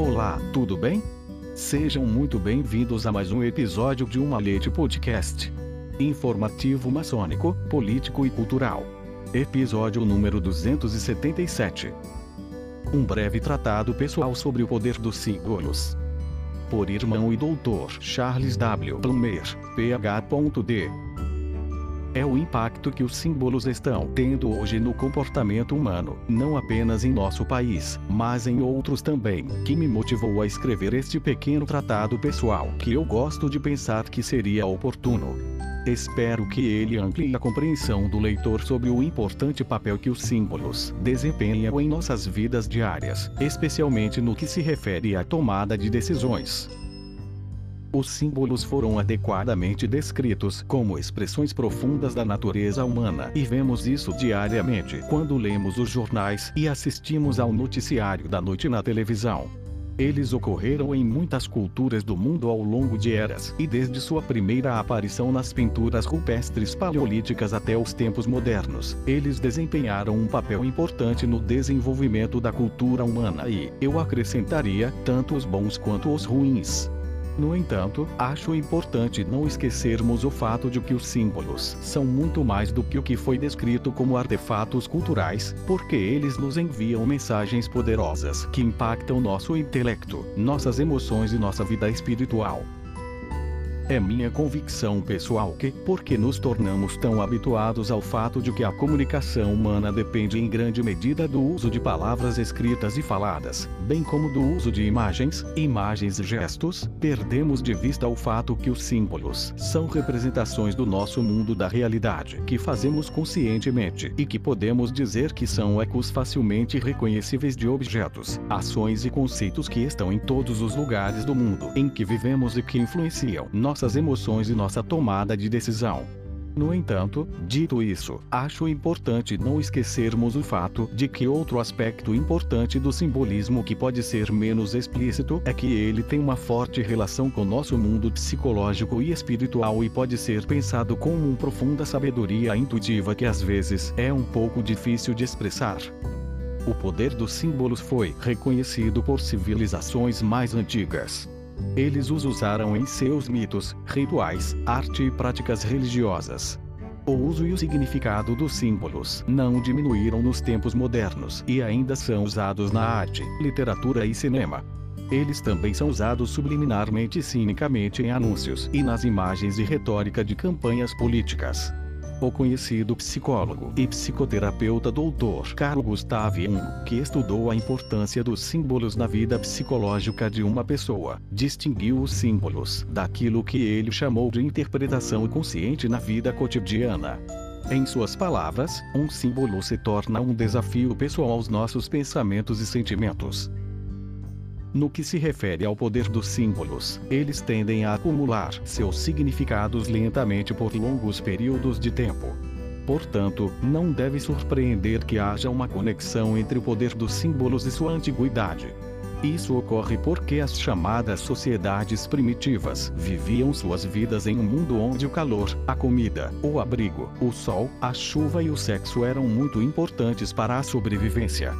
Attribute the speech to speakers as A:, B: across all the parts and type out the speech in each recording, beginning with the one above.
A: Olá, tudo bem? Sejam muito bem-vindos a mais um episódio de Uma Leite Podcast. Informativo maçônico, político e cultural. Episódio número 277. Um breve tratado pessoal sobre o poder dos símbolos. Por irmão e doutor Charles W. Plummer, Ph.D é o impacto que os símbolos estão tendo hoje no comportamento humano, não apenas em nosso país, mas em outros também, que me motivou a escrever este pequeno tratado pessoal que eu gosto de pensar que seria oportuno. Espero que ele amplie a compreensão do leitor sobre o importante papel que os símbolos desempenham em nossas vidas diárias, especialmente no que se refere à tomada de decisões. Os símbolos foram adequadamente descritos como expressões profundas da natureza humana e vemos isso diariamente quando lemos os jornais e assistimos ao noticiário da noite na televisão. Eles ocorreram em muitas culturas do mundo ao longo de eras, e desde sua primeira aparição nas pinturas rupestres paleolíticas até os tempos modernos, eles desempenharam um papel importante no desenvolvimento da cultura humana e, eu acrescentaria, tanto os bons quanto os ruins. No entanto, acho importante não esquecermos o fato de que os símbolos são muito mais do que o que foi descrito como artefatos culturais, porque eles nos enviam mensagens poderosas que impactam nosso intelecto, nossas emoções e nossa vida espiritual. É minha convicção pessoal que, porque nos tornamos tão habituados ao fato de que a comunicação humana depende em grande medida do uso de palavras escritas e faladas, bem como do uso de imagens, imagens e gestos, perdemos de vista o fato que os símbolos são representações do nosso mundo da realidade, que fazemos conscientemente e que podemos dizer que são ecos facilmente reconhecíveis de objetos, ações e conceitos que estão em todos os lugares do mundo em que vivemos e que influenciam nossa nossas emoções e nossa tomada de decisão. No entanto, dito isso, acho importante não esquecermos o fato de que outro aspecto importante do simbolismo que pode ser menos explícito é que ele tem uma forte relação com nosso mundo psicológico e espiritual e pode ser pensado com uma profunda sabedoria intuitiva que às vezes é um pouco difícil de expressar. O poder dos símbolos foi reconhecido por civilizações mais antigas. Eles os usaram em seus mitos, rituais, arte e práticas religiosas. O uso e o significado dos símbolos não diminuíram nos tempos modernos e ainda são usados na arte, literatura e cinema. Eles também são usados subliminarmente e cinicamente em anúncios e nas imagens e retórica de campanhas políticas o conhecido psicólogo e psicoterapeuta Dr. Carl Gustav Jung, que estudou a importância dos símbolos na vida psicológica de uma pessoa, distinguiu os símbolos daquilo que ele chamou de interpretação consciente na vida cotidiana. Em suas palavras, um símbolo se torna um desafio pessoal aos nossos pensamentos e sentimentos. No que se refere ao poder dos símbolos, eles tendem a acumular seus significados lentamente por longos períodos de tempo. Portanto, não deve surpreender que haja uma conexão entre o poder dos símbolos e sua antiguidade. Isso ocorre porque as chamadas sociedades primitivas viviam suas vidas em um mundo onde o calor, a comida, o abrigo, o sol, a chuva e o sexo eram muito importantes para a sobrevivência.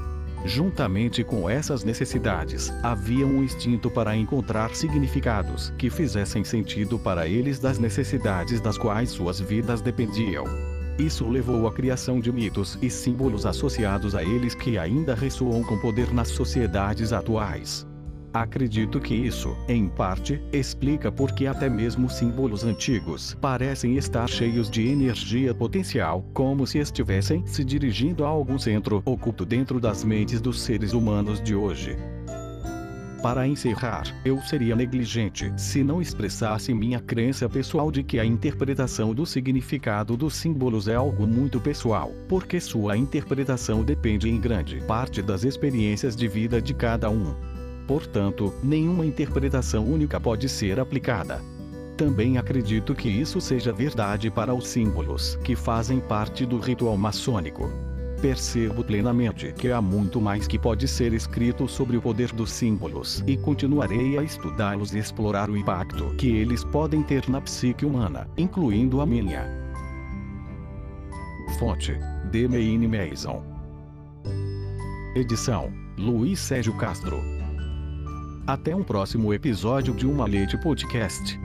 A: Juntamente com essas necessidades, havia um instinto para encontrar significados que fizessem sentido para eles das necessidades das quais suas vidas dependiam. Isso levou à criação de mitos e símbolos associados a eles que ainda ressoam com poder nas sociedades atuais. Acredito que isso, em parte, explica por que até mesmo símbolos antigos parecem estar cheios de energia potencial, como se estivessem se dirigindo a algum centro oculto dentro das mentes dos seres humanos de hoje. Para encerrar, eu seria negligente se não expressasse minha crença pessoal de que a interpretação do significado dos símbolos é algo muito pessoal, porque sua interpretação depende em grande parte das experiências de vida de cada um. Portanto, nenhuma interpretação única pode ser aplicada. Também acredito que isso seja verdade para os símbolos que fazem parte do ritual maçônico. Percebo plenamente que há muito mais que pode ser escrito sobre o poder dos símbolos e continuarei a estudá-los e explorar o impacto que eles podem ter na psique humana, incluindo a minha. Fonte: Demaine Mason. Edição: Luiz Sérgio Castro. Até um próximo episódio de Uma Leite Podcast.